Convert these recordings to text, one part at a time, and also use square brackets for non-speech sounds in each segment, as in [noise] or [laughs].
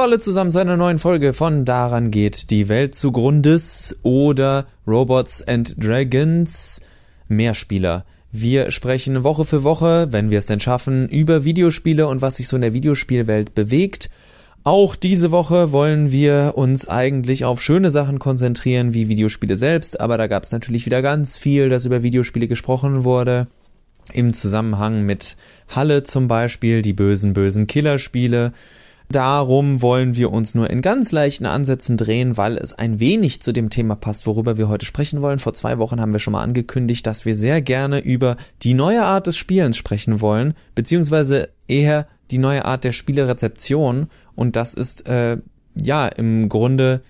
Hallo alle zusammen zu einer neuen Folge von Daran geht die Welt zugrundes oder Robots and Dragons Mehrspieler. Wir sprechen Woche für Woche, wenn wir es denn schaffen, über Videospiele und was sich so in der Videospielwelt bewegt. Auch diese Woche wollen wir uns eigentlich auf schöne Sachen konzentrieren, wie Videospiele selbst, aber da gab es natürlich wieder ganz viel, das über Videospiele gesprochen wurde. Im Zusammenhang mit Halle zum Beispiel, die bösen, bösen Killerspiele. Darum wollen wir uns nur in ganz leichten Ansätzen drehen, weil es ein wenig zu dem Thema passt, worüber wir heute sprechen wollen. Vor zwei Wochen haben wir schon mal angekündigt, dass wir sehr gerne über die neue Art des Spielens sprechen wollen, beziehungsweise eher die neue Art der Spielerezeption. Und das ist äh, ja im Grunde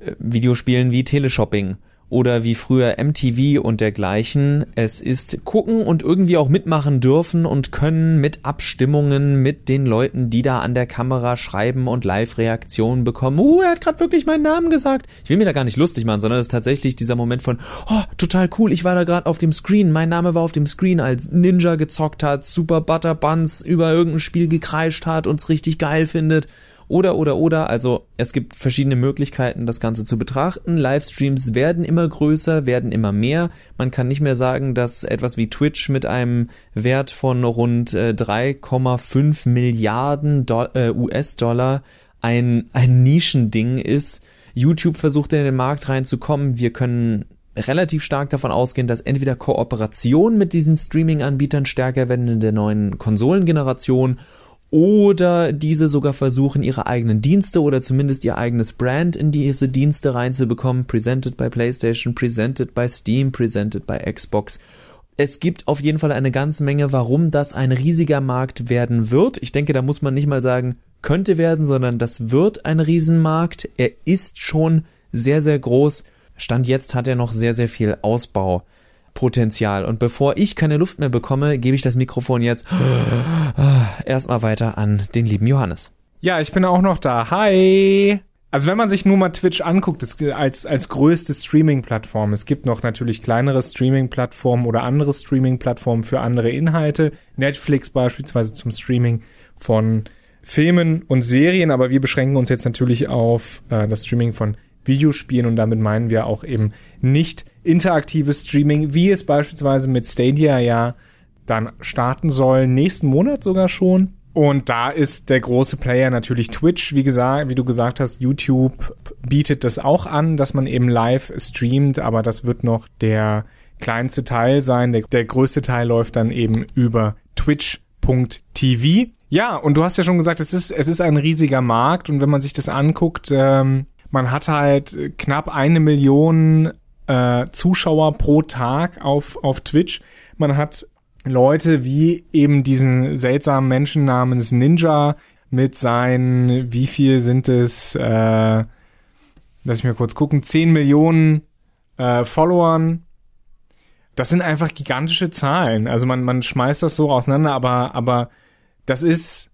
äh, Videospielen wie Teleshopping oder wie früher MTV und dergleichen. Es ist gucken und irgendwie auch mitmachen dürfen und können mit Abstimmungen mit den Leuten, die da an der Kamera schreiben und Live-Reaktionen bekommen. Uh, er hat gerade wirklich meinen Namen gesagt. Ich will mir da gar nicht lustig machen, sondern es ist tatsächlich dieser Moment von, oh, total cool, ich war da gerade auf dem Screen, mein Name war auf dem Screen, als Ninja gezockt hat, Super Butter Buns über irgendein Spiel gekreischt hat, uns richtig geil findet. Oder, oder, oder. Also es gibt verschiedene Möglichkeiten, das Ganze zu betrachten. Livestreams werden immer größer, werden immer mehr. Man kann nicht mehr sagen, dass etwas wie Twitch mit einem Wert von rund 3,5 äh, Milliarden äh, US-Dollar ein, ein Nischending ist. YouTube versucht in den Markt reinzukommen. Wir können relativ stark davon ausgehen, dass entweder Kooperation mit diesen Streaming-Anbietern stärker werden in der neuen Konsolengeneration oder diese sogar versuchen, ihre eigenen Dienste oder zumindest ihr eigenes Brand in diese Dienste reinzubekommen. Presented by PlayStation, presented by Steam, presented by Xbox. Es gibt auf jeden Fall eine ganze Menge, warum das ein riesiger Markt werden wird. Ich denke, da muss man nicht mal sagen, könnte werden, sondern das wird ein Riesenmarkt. Er ist schon sehr, sehr groß. Stand jetzt hat er noch sehr, sehr viel Ausbau. Potenzial. Und bevor ich keine Luft mehr bekomme, gebe ich das Mikrofon jetzt [gasps] erstmal weiter an den lieben Johannes. Ja, ich bin auch noch da. Hi! Also wenn man sich nur mal Twitch anguckt, als, als größte Streaming-Plattform, es gibt noch natürlich kleinere Streaming-Plattformen oder andere Streaming-Plattformen für andere Inhalte. Netflix beispielsweise zum Streaming von Filmen und Serien, aber wir beschränken uns jetzt natürlich auf äh, das Streaming von Videospielen und damit meinen wir auch eben nicht interaktives Streaming, wie es beispielsweise mit Stadia ja dann starten soll, nächsten Monat sogar schon. Und da ist der große Player natürlich Twitch, wie gesagt, wie du gesagt hast, YouTube bietet das auch an, dass man eben live streamt, aber das wird noch der kleinste Teil sein. Der, der größte Teil läuft dann eben über twitch.tv. Ja, und du hast ja schon gesagt, es ist, es ist ein riesiger Markt und wenn man sich das anguckt, ähm, man hat halt knapp eine Million äh, Zuschauer pro Tag auf, auf Twitch. Man hat Leute wie eben diesen seltsamen Menschen namens Ninja mit seinen, wie viel sind es, äh, lass ich mir kurz gucken, 10 Millionen äh, Followern. Das sind einfach gigantische Zahlen. Also man, man schmeißt das so auseinander, aber, aber das ist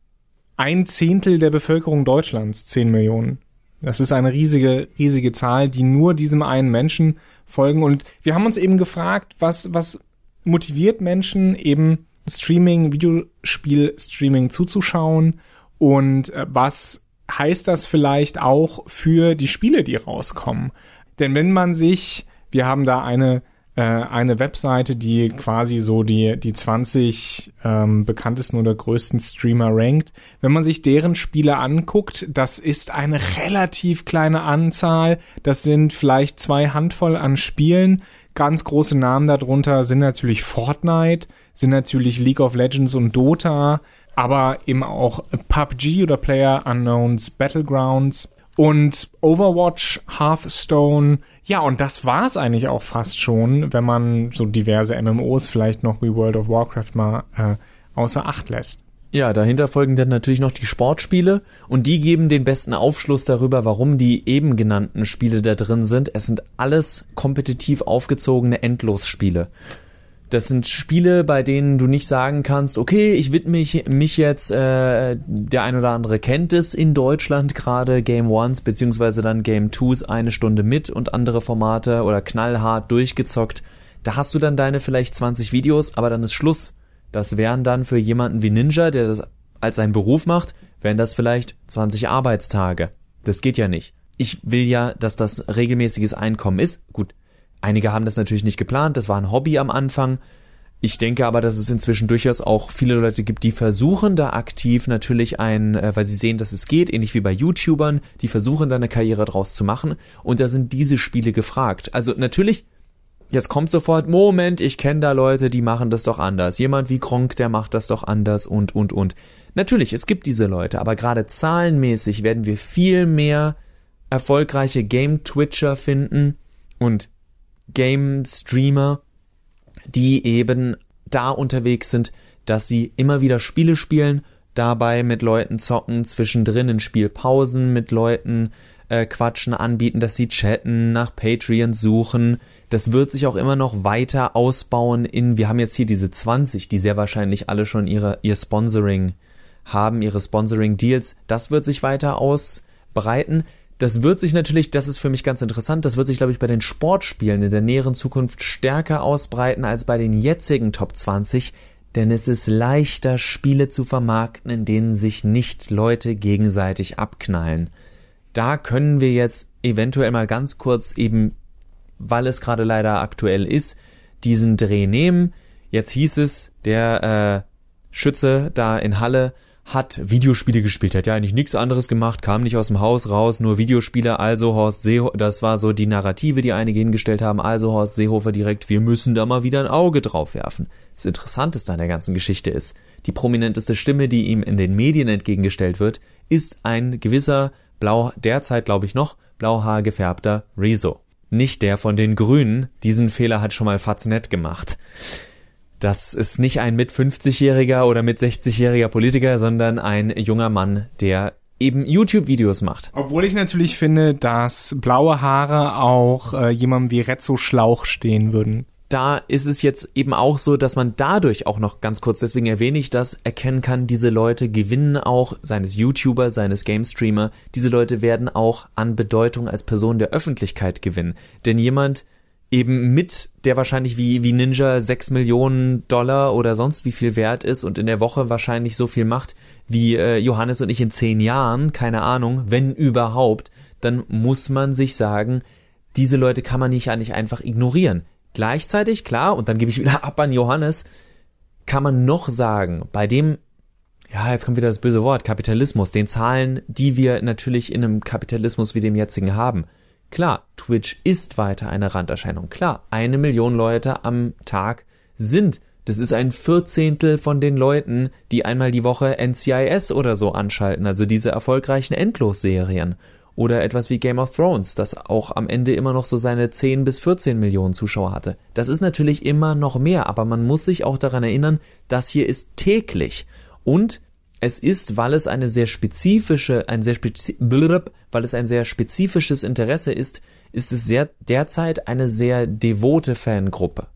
ein Zehntel der Bevölkerung Deutschlands, 10 Millionen. Das ist eine riesige, riesige Zahl, die nur diesem einen Menschen folgen. Und wir haben uns eben gefragt, was, was motiviert Menschen eben Streaming, Videospiel-Streaming zuzuschauen und äh, was heißt das vielleicht auch für die Spiele, die rauskommen? Denn wenn man sich, wir haben da eine äh, eine Webseite, die quasi so die, die 20 ähm, bekanntesten oder größten Streamer rankt. Wenn man sich deren Spiele anguckt, das ist eine relativ kleine Anzahl. Das sind vielleicht zwei Handvoll an Spielen. Ganz große Namen darunter sind natürlich Fortnite, sind natürlich League of Legends und Dota, aber eben auch PUBG oder Player Unknowns Battlegrounds und Overwatch, Hearthstone, ja, und das war's eigentlich auch fast schon, wenn man so diverse MMOs vielleicht noch wie World of Warcraft mal äh, außer Acht lässt. Ja, dahinter folgen dann natürlich noch die Sportspiele und die geben den besten Aufschluss darüber, warum die eben genannten Spiele da drin sind. Es sind alles kompetitiv aufgezogene Endlosspiele. Das sind Spiele, bei denen du nicht sagen kannst, okay, ich widme mich, mich jetzt, äh, der ein oder andere kennt es in Deutschland gerade, Game Ones beziehungsweise dann Game Twos eine Stunde mit und andere Formate oder knallhart durchgezockt. Da hast du dann deine vielleicht 20 Videos, aber dann ist Schluss. Das wären dann für jemanden wie Ninja, der das als seinen Beruf macht, wären das vielleicht 20 Arbeitstage. Das geht ja nicht. Ich will ja, dass das regelmäßiges Einkommen ist. Gut, einige haben das natürlich nicht geplant, das war ein Hobby am Anfang. Ich denke aber, dass es inzwischen durchaus auch viele Leute gibt, die versuchen da aktiv natürlich ein, äh, weil sie sehen, dass es geht, ähnlich wie bei YouTubern, die versuchen da eine Karriere draus zu machen. Und da sind diese Spiele gefragt. Also natürlich, jetzt kommt sofort, Moment, ich kenne da Leute, die machen das doch anders. Jemand wie Kronk, der macht das doch anders und, und, und. Natürlich, es gibt diese Leute, aber gerade zahlenmäßig werden wir viel mehr erfolgreiche Game-Twitcher finden und Game-Streamer, die eben da unterwegs sind, dass sie immer wieder Spiele spielen, dabei mit Leuten zocken, zwischendrin in Spielpausen mit Leuten äh, quatschen, anbieten, dass sie chatten, nach Patreon suchen. Das wird sich auch immer noch weiter ausbauen in, wir haben jetzt hier diese 20, die sehr wahrscheinlich alle schon ihre, ihr Sponsoring haben, ihre Sponsoring-Deals. Das wird sich weiter ausbreiten. Das wird sich natürlich, das ist für mich ganz interessant, das wird sich, glaube ich, bei den Sportspielen in der näheren Zukunft stärker ausbreiten als bei den jetzigen Top 20, denn es ist leichter, Spiele zu vermarkten, in denen sich nicht Leute gegenseitig abknallen. Da können wir jetzt eventuell mal ganz kurz eben, weil es gerade leider aktuell ist, diesen Dreh nehmen. Jetzt hieß es, der äh, Schütze da in Halle hat Videospiele gespielt, hat ja eigentlich nichts anderes gemacht, kam nicht aus dem Haus raus, nur Videospiele, also Horst Seehofer, das war so die Narrative, die einige hingestellt haben, also Horst Seehofer direkt, wir müssen da mal wieder ein Auge drauf werfen. Das Interessanteste an der ganzen Geschichte ist, die prominenteste Stimme, die ihm in den Medien entgegengestellt wird, ist ein gewisser blau, derzeit glaube ich noch, blauhaar gefärbter Rezo. Nicht der von den Grünen, diesen Fehler hat schon mal Faznet gemacht das ist nicht ein mit 50-jähriger oder mit 60-jähriger Politiker, sondern ein junger Mann, der eben YouTube-Videos macht. Obwohl ich natürlich finde, dass blaue Haare auch äh, jemandem wie Rezzo Schlauch stehen würden. Da ist es jetzt eben auch so, dass man dadurch auch noch ganz kurz, deswegen erwähne ich das, erkennen kann, diese Leute gewinnen auch, seines YouTuber, seines Game-Streamer, diese Leute werden auch an Bedeutung als Person der Öffentlichkeit gewinnen. Denn jemand, eben mit der wahrscheinlich wie, wie Ninja sechs Millionen Dollar oder sonst wie viel wert ist und in der Woche wahrscheinlich so viel macht wie äh, Johannes und ich in zehn Jahren, keine Ahnung, wenn überhaupt, dann muss man sich sagen, diese Leute kann man nicht eigentlich einfach ignorieren. Gleichzeitig, klar, und dann gebe ich wieder [laughs] ab an Johannes, kann man noch sagen, bei dem, ja, jetzt kommt wieder das böse Wort, Kapitalismus, den Zahlen, die wir natürlich in einem Kapitalismus wie dem jetzigen haben, Klar, Twitch ist weiter eine Randerscheinung. Klar, eine Million Leute am Tag sind. Das ist ein Vierzehntel von den Leuten, die einmal die Woche NCIS oder so anschalten, also diese erfolgreichen Endlosserien. Oder etwas wie Game of Thrones, das auch am Ende immer noch so seine 10 bis 14 Millionen Zuschauer hatte. Das ist natürlich immer noch mehr, aber man muss sich auch daran erinnern, das hier ist täglich. Und es ist, weil es eine sehr spezifische, ein sehr spezi weil es ein sehr spezifisches Interesse ist, ist es sehr derzeit eine sehr devote Fangruppe.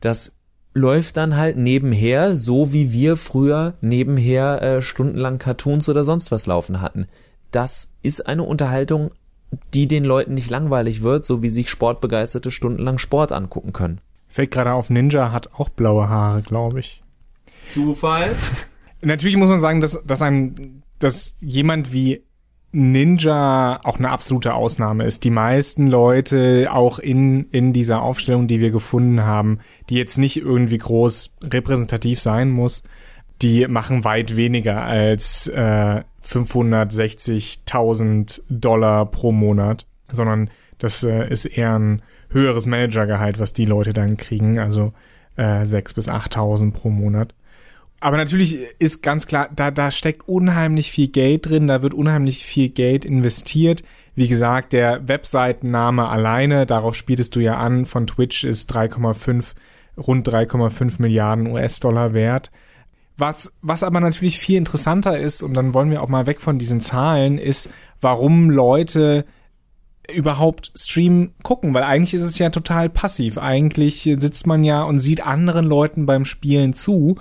Das läuft dann halt nebenher, so wie wir früher nebenher äh, stundenlang Cartoons oder sonst was laufen hatten. Das ist eine Unterhaltung, die den Leuten nicht langweilig wird, so wie sich Sportbegeisterte stundenlang Sport angucken können. Fällt gerade auf, Ninja hat auch blaue Haare, glaube ich. Zufall? [laughs] Natürlich muss man sagen, dass, dass ein, dass jemand wie Ninja auch eine absolute Ausnahme ist. Die meisten Leute auch in, in dieser Aufstellung, die wir gefunden haben, die jetzt nicht irgendwie groß repräsentativ sein muss, die machen weit weniger als äh, 560.000 Dollar pro Monat, sondern das äh, ist eher ein höheres Managergehalt, was die Leute dann kriegen, also äh, 6.000 bis 8.000 pro Monat aber natürlich ist ganz klar, da, da steckt unheimlich viel Geld drin, da wird unheimlich viel Geld investiert. Wie gesagt, der Webseitenname alleine, darauf spieltest du ja an, von Twitch ist 3,5, rund 3,5 Milliarden US-Dollar wert. Was, was aber natürlich viel interessanter ist, und dann wollen wir auch mal weg von diesen Zahlen, ist, warum Leute überhaupt Stream gucken, weil eigentlich ist es ja total passiv. Eigentlich sitzt man ja und sieht anderen Leuten beim Spielen zu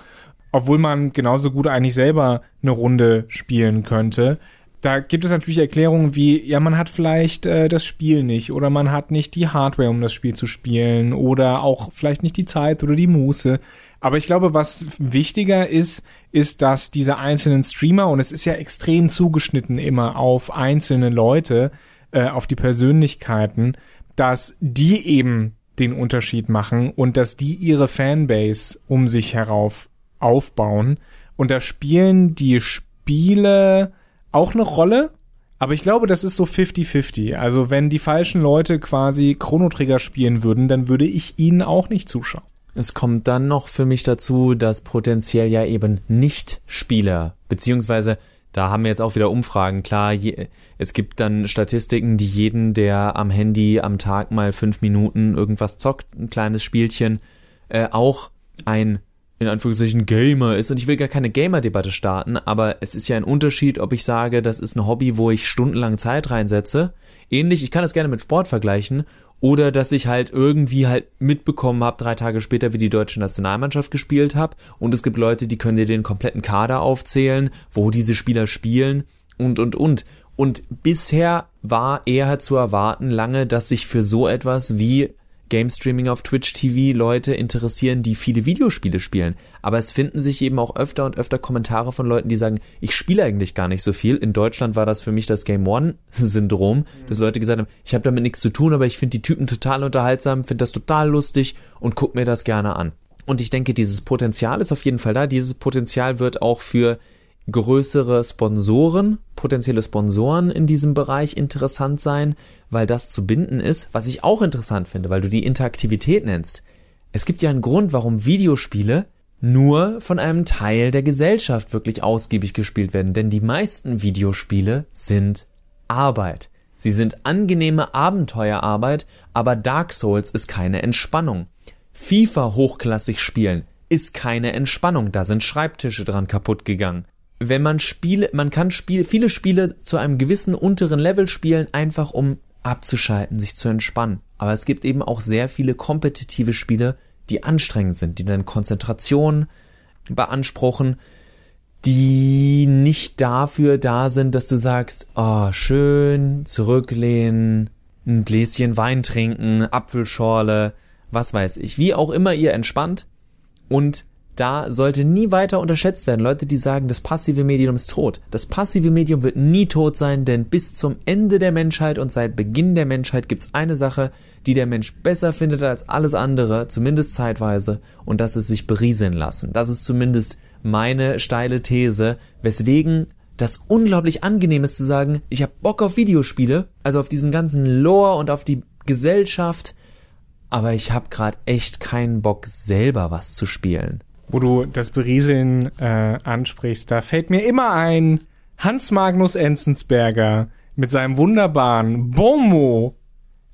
obwohl man genauso gut eigentlich selber eine Runde spielen könnte. da gibt es natürlich Erklärungen wie, ja, man hat vielleicht äh, das Spiel nicht oder man hat nicht die Hardware, um das Spiel zu spielen oder auch vielleicht nicht die Zeit oder die Muße. Aber ich glaube, was wichtiger ist, ist, dass diese einzelnen Streamer, und es ist ja extrem zugeschnitten immer auf einzelne Leute, äh, auf die Persönlichkeiten, dass die eben den Unterschied machen und dass die ihre Fanbase um sich herauf aufbauen. Und da spielen die Spiele auch eine Rolle, aber ich glaube, das ist so 50-50. Also wenn die falschen Leute quasi Chrono Trigger spielen würden, dann würde ich ihnen auch nicht zuschauen. Es kommt dann noch für mich dazu, dass potenziell ja eben nicht Spieler, beziehungsweise da haben wir jetzt auch wieder Umfragen. Klar, je, es gibt dann Statistiken, die jeden, der am Handy am Tag mal fünf Minuten irgendwas zockt, ein kleines Spielchen, äh, auch ein in Anführungszeichen Gamer ist und ich will gar keine Gamer-Debatte starten, aber es ist ja ein Unterschied, ob ich sage, das ist ein Hobby, wo ich stundenlang Zeit reinsetze. Ähnlich, ich kann das gerne mit Sport vergleichen oder dass ich halt irgendwie halt mitbekommen habe, drei Tage später, wie die deutsche Nationalmannschaft gespielt habe und es gibt Leute, die können dir den kompletten Kader aufzählen, wo diese Spieler spielen und und und. Und bisher war eher zu erwarten lange, dass sich für so etwas wie Game Streaming auf Twitch TV Leute interessieren, die viele Videospiele spielen. Aber es finden sich eben auch öfter und öfter Kommentare von Leuten, die sagen, ich spiele eigentlich gar nicht so viel. In Deutschland war das für mich das Game One [laughs] Syndrom, dass Leute gesagt haben, ich habe damit nichts zu tun, aber ich finde die Typen total unterhaltsam, finde das total lustig und guck mir das gerne an. Und ich denke, dieses Potenzial ist auf jeden Fall da. Dieses Potenzial wird auch für größere Sponsoren, potenzielle Sponsoren in diesem Bereich interessant sein, weil das zu binden ist, was ich auch interessant finde, weil du die Interaktivität nennst. Es gibt ja einen Grund, warum Videospiele nur von einem Teil der Gesellschaft wirklich ausgiebig gespielt werden, denn die meisten Videospiele sind Arbeit. Sie sind angenehme Abenteuerarbeit, aber Dark Souls ist keine Entspannung. FIFA hochklassig spielen ist keine Entspannung, da sind Schreibtische dran kaputt gegangen wenn man Spiele, man kann Spiele, viele Spiele zu einem gewissen unteren Level spielen, einfach um abzuschalten, sich zu entspannen. Aber es gibt eben auch sehr viele kompetitive Spiele, die anstrengend sind, die dann Konzentration beanspruchen, die nicht dafür da sind, dass du sagst, oh, schön, zurücklehnen, ein Gläschen Wein trinken, Apfelschorle, was weiß ich, wie auch immer ihr entspannt und da sollte nie weiter unterschätzt werden. Leute, die sagen, das passive Medium ist tot. Das passive Medium wird nie tot sein, denn bis zum Ende der Menschheit und seit Beginn der Menschheit gibt's eine Sache, die der Mensch besser findet als alles andere, zumindest zeitweise, und das ist sich berieseln lassen. Das ist zumindest meine steile These, weswegen das unglaublich angenehm ist zu sagen, ich habe Bock auf Videospiele, also auf diesen ganzen Lore und auf die Gesellschaft, aber ich habe gerade echt keinen Bock selber was zu spielen wo du das Berieseln äh, ansprichst, da fällt mir immer ein Hans Magnus Enzensberger mit seinem wunderbaren Bomo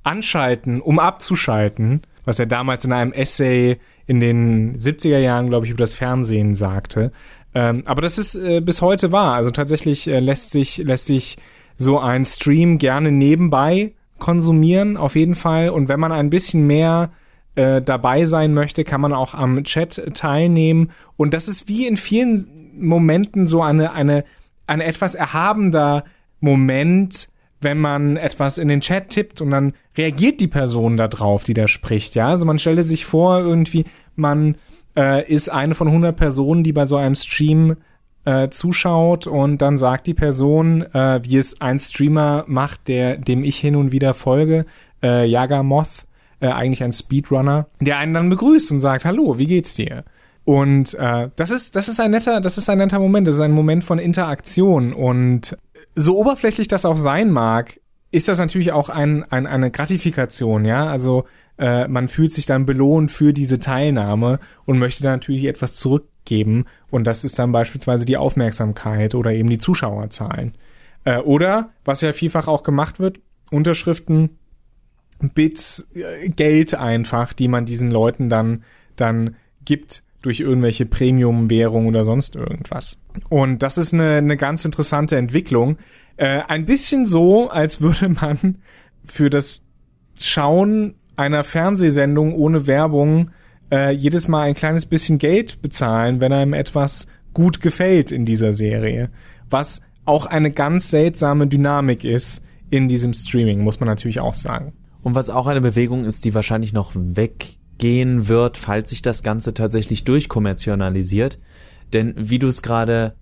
anschalten, um abzuschalten, was er damals in einem Essay in den 70er Jahren, glaube ich, über das Fernsehen sagte. Ähm, aber das ist äh, bis heute wahr. Also tatsächlich äh, lässt sich lässt sich so ein Stream gerne nebenbei konsumieren, auf jeden Fall. Und wenn man ein bisschen mehr äh, dabei sein möchte, kann man auch am Chat teilnehmen. Und das ist wie in vielen Momenten so eine, eine, ein etwas erhabender Moment, wenn man etwas in den Chat tippt und dann reagiert die Person da drauf, die da spricht, ja. Also man stelle sich vor, irgendwie, man äh, ist eine von 100 Personen, die bei so einem Stream äh, zuschaut und dann sagt die Person, äh, wie es ein Streamer macht, der dem ich hin und wieder folge, äh, Yaga Moth, äh, eigentlich ein Speedrunner, der einen dann begrüßt und sagt, hallo, wie geht's dir? Und äh, das ist das ist ein netter das ist ein netter Moment, das ist ein Moment von Interaktion und so oberflächlich das auch sein mag, ist das natürlich auch ein, ein eine Gratifikation, ja, also äh, man fühlt sich dann belohnt für diese Teilnahme und möchte dann natürlich etwas zurückgeben und das ist dann beispielsweise die Aufmerksamkeit oder eben die Zuschauerzahlen. Äh, oder was ja vielfach auch gemacht wird, Unterschriften Bits äh, Geld einfach, die man diesen Leuten dann, dann gibt durch irgendwelche Premium-Währung oder sonst irgendwas. Und das ist eine, eine ganz interessante Entwicklung. Äh, ein bisschen so, als würde man für das Schauen einer Fernsehsendung ohne Werbung äh, jedes Mal ein kleines bisschen Geld bezahlen, wenn einem etwas gut gefällt in dieser Serie. Was auch eine ganz seltsame Dynamik ist in diesem Streaming, muss man natürlich auch sagen. Und was auch eine Bewegung ist, die wahrscheinlich noch weggehen wird, falls sich das Ganze tatsächlich durchkommerzialisiert. Denn wie du es gerade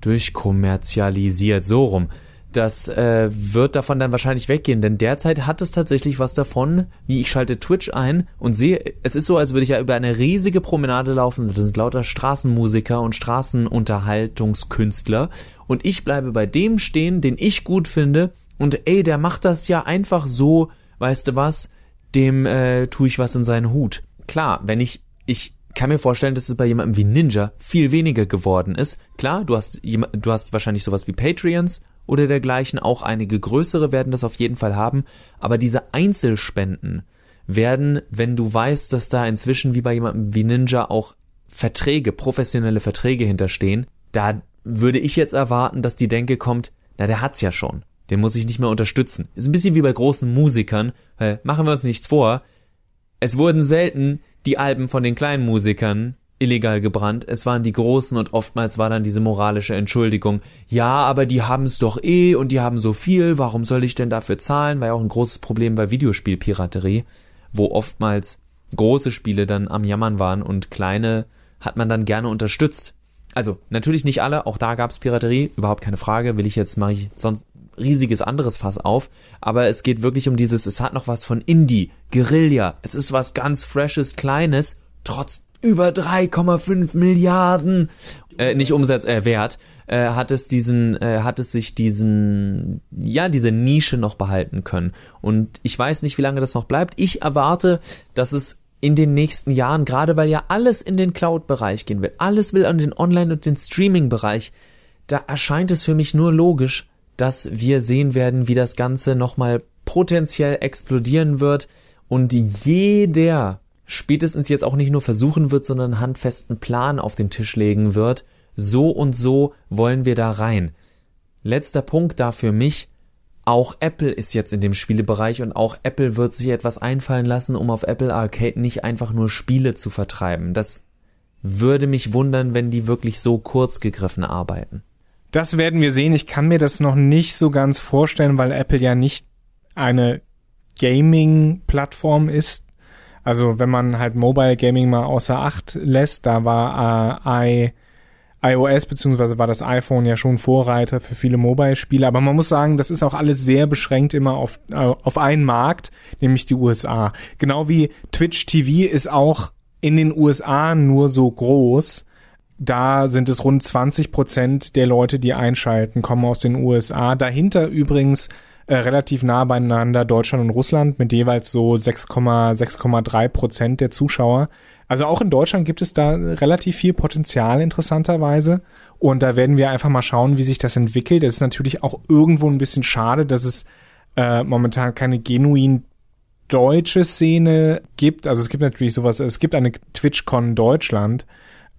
durchkommerzialisiert, so rum, das äh, wird davon dann wahrscheinlich weggehen, denn derzeit hat es tatsächlich was davon, wie ich schalte Twitch ein und sehe, es ist so, als würde ich ja über eine riesige Promenade laufen, das sind lauter Straßenmusiker und Straßenunterhaltungskünstler. Und ich bleibe bei dem stehen, den ich gut finde. Und ey, der macht das ja einfach so, weißt du was, dem äh, tue ich was in seinen Hut. Klar, wenn ich, ich kann mir vorstellen, dass es bei jemandem wie Ninja viel weniger geworden ist. Klar, du hast, du hast wahrscheinlich sowas wie Patreons oder dergleichen. Auch einige größere werden das auf jeden Fall haben. Aber diese Einzelspenden werden, wenn du weißt, dass da inzwischen wie bei jemandem wie Ninja auch Verträge, professionelle Verträge hinterstehen, da würde ich jetzt erwarten, dass die Denke kommt, na, der hat's ja schon. Den muss ich nicht mehr unterstützen. Ist ein bisschen wie bei großen Musikern, weil machen wir uns nichts vor. Es wurden selten die Alben von den kleinen Musikern illegal gebrannt, es waren die Großen und oftmals war dann diese moralische Entschuldigung, ja, aber die haben es doch eh und die haben so viel, warum soll ich denn dafür zahlen? War ja auch ein großes Problem bei Videospielpiraterie, wo oftmals große Spiele dann am Jammern waren und kleine hat man dann gerne unterstützt. Also natürlich nicht alle, auch da gab's Piraterie, überhaupt keine Frage, will ich jetzt mache ich sonst riesiges anderes Fass auf, aber es geht wirklich um dieses, es hat noch was von Indie, Guerilla, es ist was ganz freshes, kleines, trotz über 3,5 Milliarden äh, nicht Umsatz äh, Wert äh, hat es diesen äh, hat es sich diesen ja diese Nische noch behalten können. Und ich weiß nicht wie lange das noch bleibt. Ich erwarte dass es in den nächsten Jahren gerade weil ja alles in den Cloud Bereich gehen wird alles will an den Online und den Streaming Bereich da erscheint es für mich nur logisch dass wir sehen werden wie das ganze nochmal potenziell explodieren wird und jeder spätestens jetzt auch nicht nur versuchen wird, sondern einen handfesten Plan auf den Tisch legen wird. So und so wollen wir da rein. Letzter Punkt da für mich. Auch Apple ist jetzt in dem Spielebereich und auch Apple wird sich etwas einfallen lassen, um auf Apple Arcade nicht einfach nur Spiele zu vertreiben. Das würde mich wundern, wenn die wirklich so kurz gegriffen arbeiten. Das werden wir sehen. Ich kann mir das noch nicht so ganz vorstellen, weil Apple ja nicht eine Gaming-Plattform ist, also wenn man halt Mobile Gaming mal außer Acht lässt, da war äh, I, iOS beziehungsweise war das iPhone ja schon Vorreiter für viele Mobile-Spiele. Aber man muss sagen, das ist auch alles sehr beschränkt immer auf, äh, auf einen Markt, nämlich die USA. Genau wie Twitch TV ist auch in den USA nur so groß. Da sind es rund 20 Prozent der Leute, die einschalten, kommen aus den USA. Dahinter übrigens äh, relativ nah beieinander Deutschland und Russland mit jeweils so 6,6,3 Prozent der Zuschauer. Also auch in Deutschland gibt es da relativ viel Potenzial interessanterweise und da werden wir einfach mal schauen, wie sich das entwickelt. Es ist natürlich auch irgendwo ein bisschen schade, dass es äh, momentan keine genuin deutsche Szene gibt. Also es gibt natürlich sowas, es gibt eine TwitchCon Deutschland,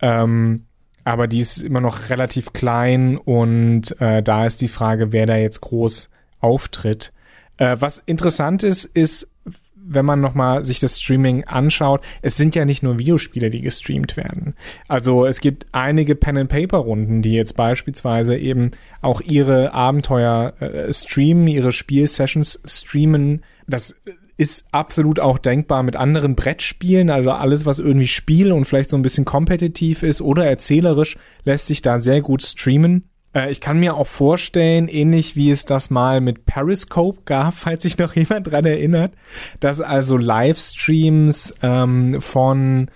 ähm, aber die ist immer noch relativ klein und äh, da ist die Frage, wer da jetzt groß auftritt. Äh, was interessant ist, ist, wenn man nochmal sich das Streaming anschaut, es sind ja nicht nur Videospiele, die gestreamt werden. Also es gibt einige Pen-and-Paper-Runden, die jetzt beispielsweise eben auch ihre Abenteuer äh, streamen, ihre Spielsessions streamen. Das ist absolut auch denkbar mit anderen Brettspielen, also alles, was irgendwie Spiel und vielleicht so ein bisschen kompetitiv ist oder erzählerisch, lässt sich da sehr gut streamen. Äh, ich kann mir auch vorstellen, ähnlich wie es das mal mit Periscope gab, [laughs] falls sich noch jemand dran erinnert, dass also Livestreams ähm, von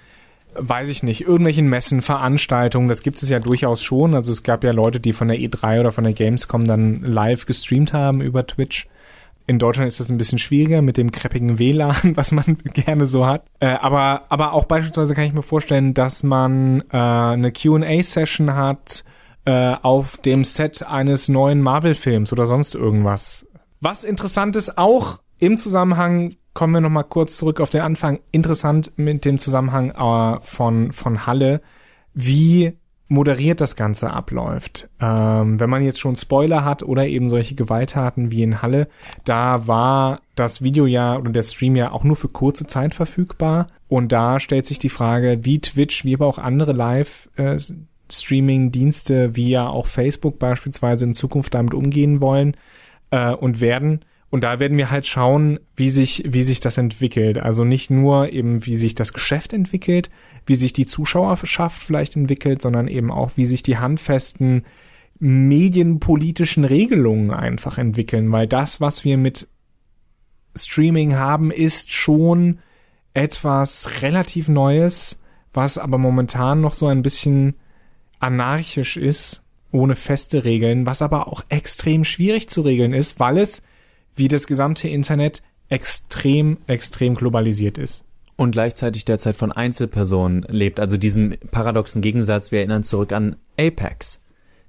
weiß ich nicht, irgendwelchen Messen, Veranstaltungen, das gibt es ja durchaus schon. Also es gab ja Leute, die von der E3 oder von der Gamescom dann live gestreamt haben über Twitch. In Deutschland ist das ein bisschen schwieriger mit dem kreppigen WLAN, [laughs] was man [laughs] gerne so hat. Äh, aber, aber auch beispielsweise kann ich mir vorstellen, dass man äh, eine Q&A-Session hat äh, auf dem Set eines neuen Marvel-Films oder sonst irgendwas. Was interessant ist, auch im Zusammenhang, kommen wir nochmal kurz zurück auf den Anfang, interessant mit dem Zusammenhang äh, von, von Halle, wie moderiert das Ganze abläuft. Ähm, wenn man jetzt schon Spoiler hat oder eben solche Gewalttaten wie in Halle, da war das Video ja oder der Stream ja auch nur für kurze Zeit verfügbar. Und da stellt sich die Frage, wie Twitch, wie aber auch andere Live- äh, Streaming-Dienste wie ja auch Facebook beispielsweise in Zukunft damit umgehen wollen äh, und werden. Und da werden wir halt schauen, wie sich, wie sich das entwickelt. Also nicht nur eben, wie sich das Geschäft entwickelt, wie sich die Zuschauerschaft vielleicht entwickelt, sondern eben auch, wie sich die handfesten medienpolitischen Regelungen einfach entwickeln. Weil das, was wir mit Streaming haben, ist schon etwas relativ Neues, was aber momentan noch so ein bisschen anarchisch ist, ohne feste Regeln, was aber auch extrem schwierig zu regeln ist, weil es wie das gesamte Internet extrem, extrem globalisiert ist. Und gleichzeitig derzeit von Einzelpersonen lebt, also diesem paradoxen Gegensatz, wir erinnern zurück an Apex,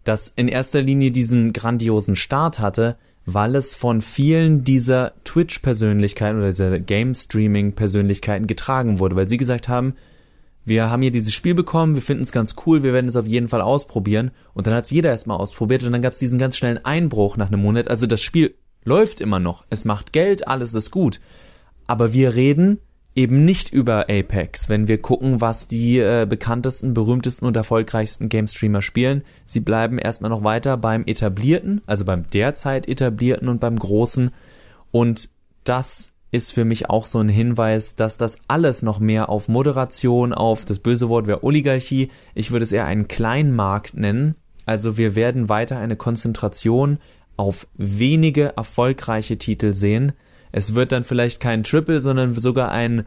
das in erster Linie diesen grandiosen Start hatte, weil es von vielen dieser Twitch-Persönlichkeiten oder dieser Game-Streaming-Persönlichkeiten getragen wurde, weil sie gesagt haben, wir haben hier dieses Spiel bekommen, wir finden es ganz cool, wir werden es auf jeden Fall ausprobieren. Und dann hat es jeder erstmal ausprobiert und dann gab es diesen ganz schnellen Einbruch nach einem Monat. Also das Spiel läuft immer noch, es macht Geld, alles ist gut. Aber wir reden eben nicht über Apex, wenn wir gucken, was die äh, bekanntesten, berühmtesten und erfolgreichsten Game Streamer spielen. Sie bleiben erstmal noch weiter beim etablierten, also beim derzeit etablierten und beim großen. Und das ist für mich auch so ein Hinweis, dass das alles noch mehr auf Moderation, auf das böse Wort wäre Oligarchie, ich würde es eher einen Kleinmarkt nennen. Also wir werden weiter eine Konzentration auf wenige erfolgreiche Titel sehen. Es wird dann vielleicht kein Triple, sondern sogar ein,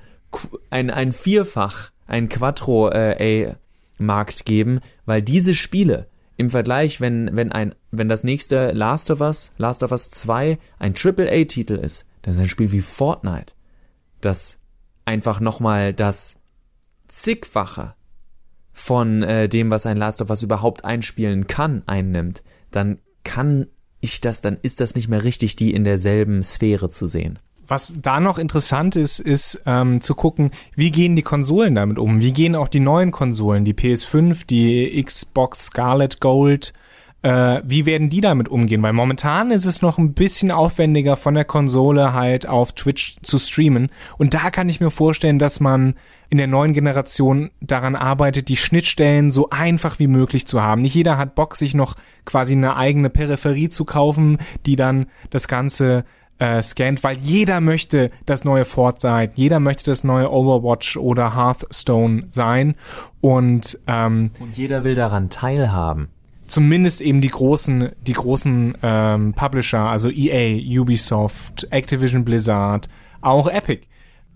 ein, ein Vierfach, ein Quattro äh, geben, weil diese Spiele im Vergleich, wenn, wenn ein, wenn das nächste Last of Us, Last of Us 2 ein Triple A Titel ist, dann ist ein Spiel wie Fortnite, das einfach nochmal das zigfache von äh, dem, was ein Last of Us überhaupt einspielen kann, einnimmt, dann kann ich das, dann ist das nicht mehr richtig, die in derselben Sphäre zu sehen. Was da noch interessant ist, ist ähm, zu gucken, wie gehen die Konsolen damit um? Wie gehen auch die neuen Konsolen, die PS5, die Xbox Scarlet Gold, äh, wie werden die damit umgehen? Weil momentan ist es noch ein bisschen aufwendiger von der Konsole halt auf Twitch zu streamen. Und da kann ich mir vorstellen, dass man in der neuen Generation daran arbeitet, die Schnittstellen so einfach wie möglich zu haben. Nicht jeder hat Bock, sich noch quasi eine eigene Peripherie zu kaufen, die dann das Ganze äh, scannt, weil jeder möchte das neue Fortnite, jeder möchte das neue Overwatch oder Hearthstone sein und ähm, und jeder will daran teilhaben zumindest eben die großen, die großen ähm, Publisher, also EA, Ubisoft, Activision Blizzard, auch Epic,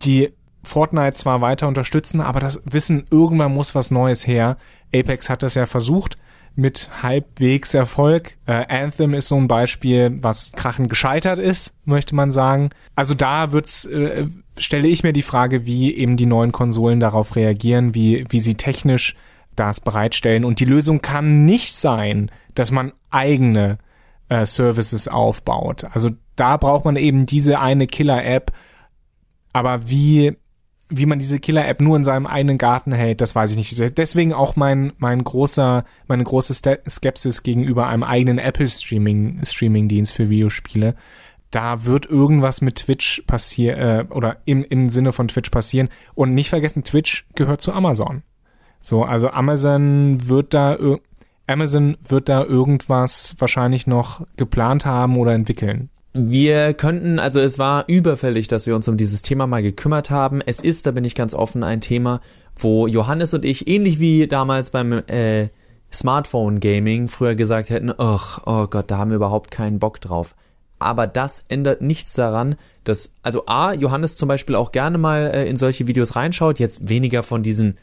die Fortnite zwar weiter unterstützen, aber das Wissen, irgendwann muss was Neues her. Apex hat das ja versucht mit halbwegs Erfolg. Äh, Anthem ist so ein Beispiel, was krachend gescheitert ist, möchte man sagen. Also da wird's, äh, stelle ich mir die Frage, wie eben die neuen Konsolen darauf reagieren, wie, wie sie technisch das bereitstellen. Und die Lösung kann nicht sein, dass man eigene äh, Services aufbaut. Also da braucht man eben diese eine Killer-App. Aber wie, wie man diese Killer-App nur in seinem eigenen Garten hält, das weiß ich nicht. Deswegen auch mein, mein großer, meine große Skepsis gegenüber einem eigenen Apple Streaming, Streaming-Dienst für Videospiele. Da wird irgendwas mit Twitch passieren, äh, oder im, im Sinne von Twitch passieren. Und nicht vergessen, Twitch gehört zu Amazon. So, also Amazon wird da Amazon wird da irgendwas wahrscheinlich noch geplant haben oder entwickeln. Wir könnten, also es war überfällig, dass wir uns um dieses Thema mal gekümmert haben. Es ist, da bin ich ganz offen, ein Thema, wo Johannes und ich, ähnlich wie damals beim äh, Smartphone Gaming, früher gesagt hätten, ach, oh Gott, da haben wir überhaupt keinen Bock drauf. Aber das ändert nichts daran, dass, also A, Johannes zum Beispiel auch gerne mal äh, in solche Videos reinschaut, jetzt weniger von diesen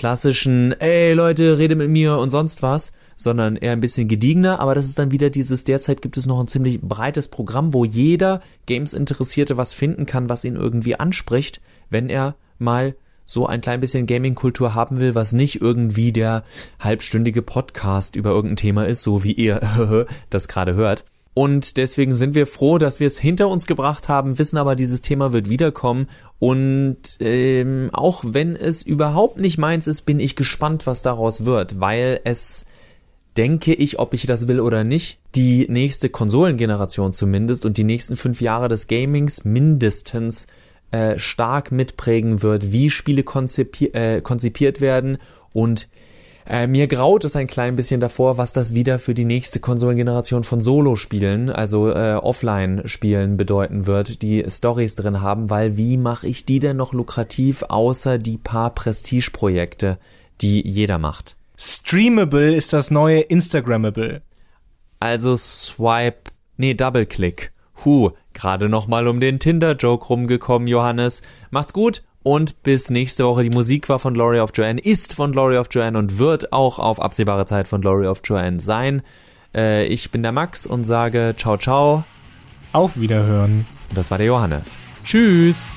klassischen, ey Leute, rede mit mir und sonst was, sondern eher ein bisschen gediegener, aber das ist dann wieder dieses, derzeit gibt es noch ein ziemlich breites Programm, wo jeder Games-Interessierte was finden kann, was ihn irgendwie anspricht, wenn er mal so ein klein bisschen Gaming-Kultur haben will, was nicht irgendwie der halbstündige Podcast über irgendein Thema ist, so wie ihr [laughs] das gerade hört. Und deswegen sind wir froh, dass wir es hinter uns gebracht haben, wissen aber, dieses Thema wird wiederkommen. Und ähm, auch wenn es überhaupt nicht meins ist, bin ich gespannt, was daraus wird, weil es, denke ich, ob ich das will oder nicht, die nächste Konsolengeneration zumindest und die nächsten fünf Jahre des Gamings mindestens äh, stark mitprägen wird, wie Spiele konzipi äh, konzipiert werden und Äh, mir graut es ein klein bisschen davor, was das wieder für die nächste Konsolengeneration von Solo-Spielen, also äh, Offline-Spielen bedeuten wird, die Stories drin haben, weil wie mache ich die denn noch lukrativ, außer die paar Prestige-Projekte, die jeder macht? Streamable ist das neue Instagrammable. Also Swipe, nee, Double-Click. Huh, gerade nochmal um den Tinder-Joke rumgekommen, Johannes. Macht's gut und bis nächste Woche. Die Musik war von Glory of Joanne, ist von Glory of Joanne und wird auch auf absehbare Zeit von Glory of Joanne sein. Äh, ich bin der Max und sage ciao ciao. Auf Wiederhören. Und das war der Johannes. Tschüss.